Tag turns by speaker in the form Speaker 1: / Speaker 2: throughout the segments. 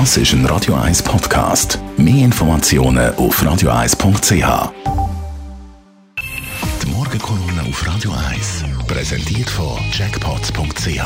Speaker 1: Das ist ein Radio 1 Podcast. Mehr Informationen auf radio1.ch. Die Morgenkolumne auf Radio 1 präsentiert von Jackpots.ch.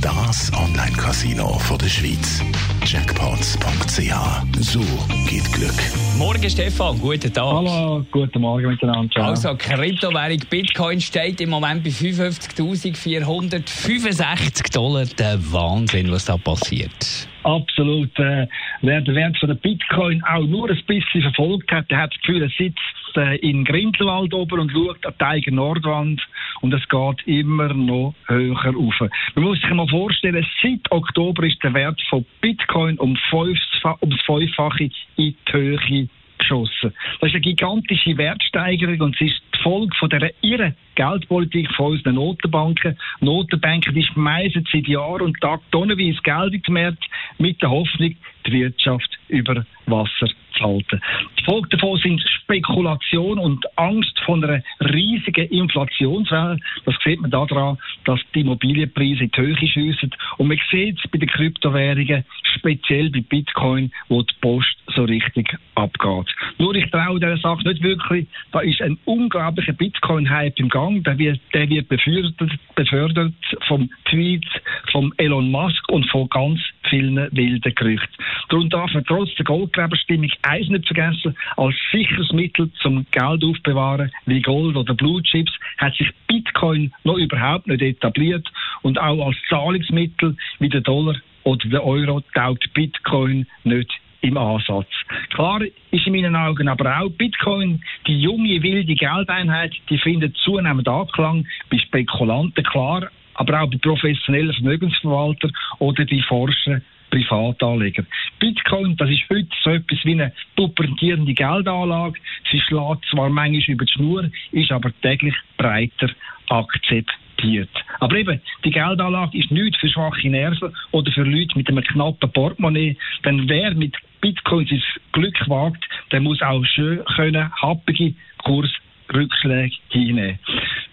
Speaker 1: Das Online-Casino der Schweiz. Jackpots.ch. So geht Glück.
Speaker 2: Morgen, Stefan. Guten Tag.
Speaker 3: Hallo, guten Morgen miteinander. Ciao.
Speaker 2: Also, Kryptowährung Bitcoin steht im Moment bei 55.465 Dollar. Der Wahnsinn, was da passiert.
Speaker 3: Absolut. Äh, wer den Wert von der Bitcoin auch nur ein bisschen verfolgt hat, der hat das Gefühl, er sitzt äh, in Grindelwald oben und schaut an die eigene Nordwand und es geht immer noch höher rauf. Man muss sich mal vorstellen, seit Oktober ist der Wert von Bitcoin um, fünf, um das Fünffache in die Höhe geschossen. Das ist eine gigantische Wertsteigerung und es ist Folge von der irren Geldpolitik von unseren Notenbanken. Notenbanken, die schmeißen seit Jahr und Tag tonnenweise Geld in Markt mit der Hoffnung, die Wirtschaft über Wasser zu halten. Die Folge davon sind Spekulation und Angst von einer riesigen Inflationswelle. Das sieht man daran, dass die Immobilienpreise in die Höhe schiessen. Und man sieht es bei den Kryptowährungen, speziell bei Bitcoin, wo die Post so richtig abgeht. Nur ich traue dieser Sache nicht wirklich. Da ist ein unglaublicher Bitcoin-Hype im Gang. Der wird, der wird befördert, befördert vom Tweet von Elon Musk und von ganz vielen wilden Gerüchten. Darum darf man trotz der Goldgräberstimmung eins nicht vergessen, als sicheres Mittel zum Geld aufbewahren, wie Gold oder Blue Chips, hat sich Bitcoin noch überhaupt nicht etabliert und auch als Zahlungsmittel wie der Dollar oder der Euro taugt Bitcoin nicht im Ansatz. Klar ist in meinen Augen aber auch Bitcoin, die junge, wilde Geldeinheit, die findet zunehmend Anklang bei Spekulanten, klar, aber auch bei professionellen Vermögensverwaltern oder bei Forschern, Privatanleger. Bitcoin, das ist heute so etwas wie eine pubertierende Geldanlage. Sie schlägt zwar manchmal über die Schnur, ist aber täglich breiter akzeptiert. Aber eben, die Geldanlage ist nicht für schwache Nerven oder für Leute mit einem knappen Portemonnaie. Denn wer mit Bitcoin sein Glück wagt, der muss auch schön können, happige Kursrückschläge hinnehmen.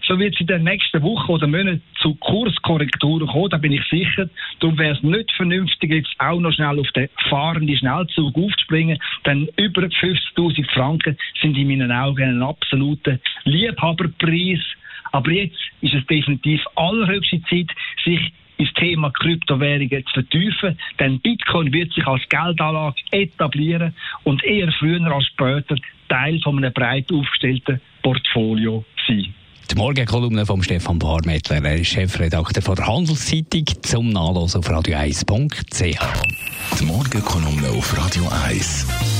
Speaker 3: So wird es in den nächsten Wochen oder Monaten zu Kurskorrekturen kommen, da bin ich sicher. Darum wäre es nicht vernünftig, jetzt auch noch schnell auf den fahrenden Schnellzug aufzuspringen, denn über 50.000 Franken sind in meinen Augen ein absoluter Liebhaberpreis. Aber jetzt ist es definitiv allerhöchste Zeit, sich ins Thema Kryptowährungen zu vertiefen, denn Bitcoin wird sich als Geldanlage etablieren und eher früher als später Teil von einem breit aufgestellten Portfolio sein.
Speaker 2: Die Morgenkolumne von Stefan Barmettler, er ist Chefredakteur von der Handelszeitung, zum Nachlesen auf radio1.ch.
Speaker 1: Die Morgenkolumne auf Radio 1.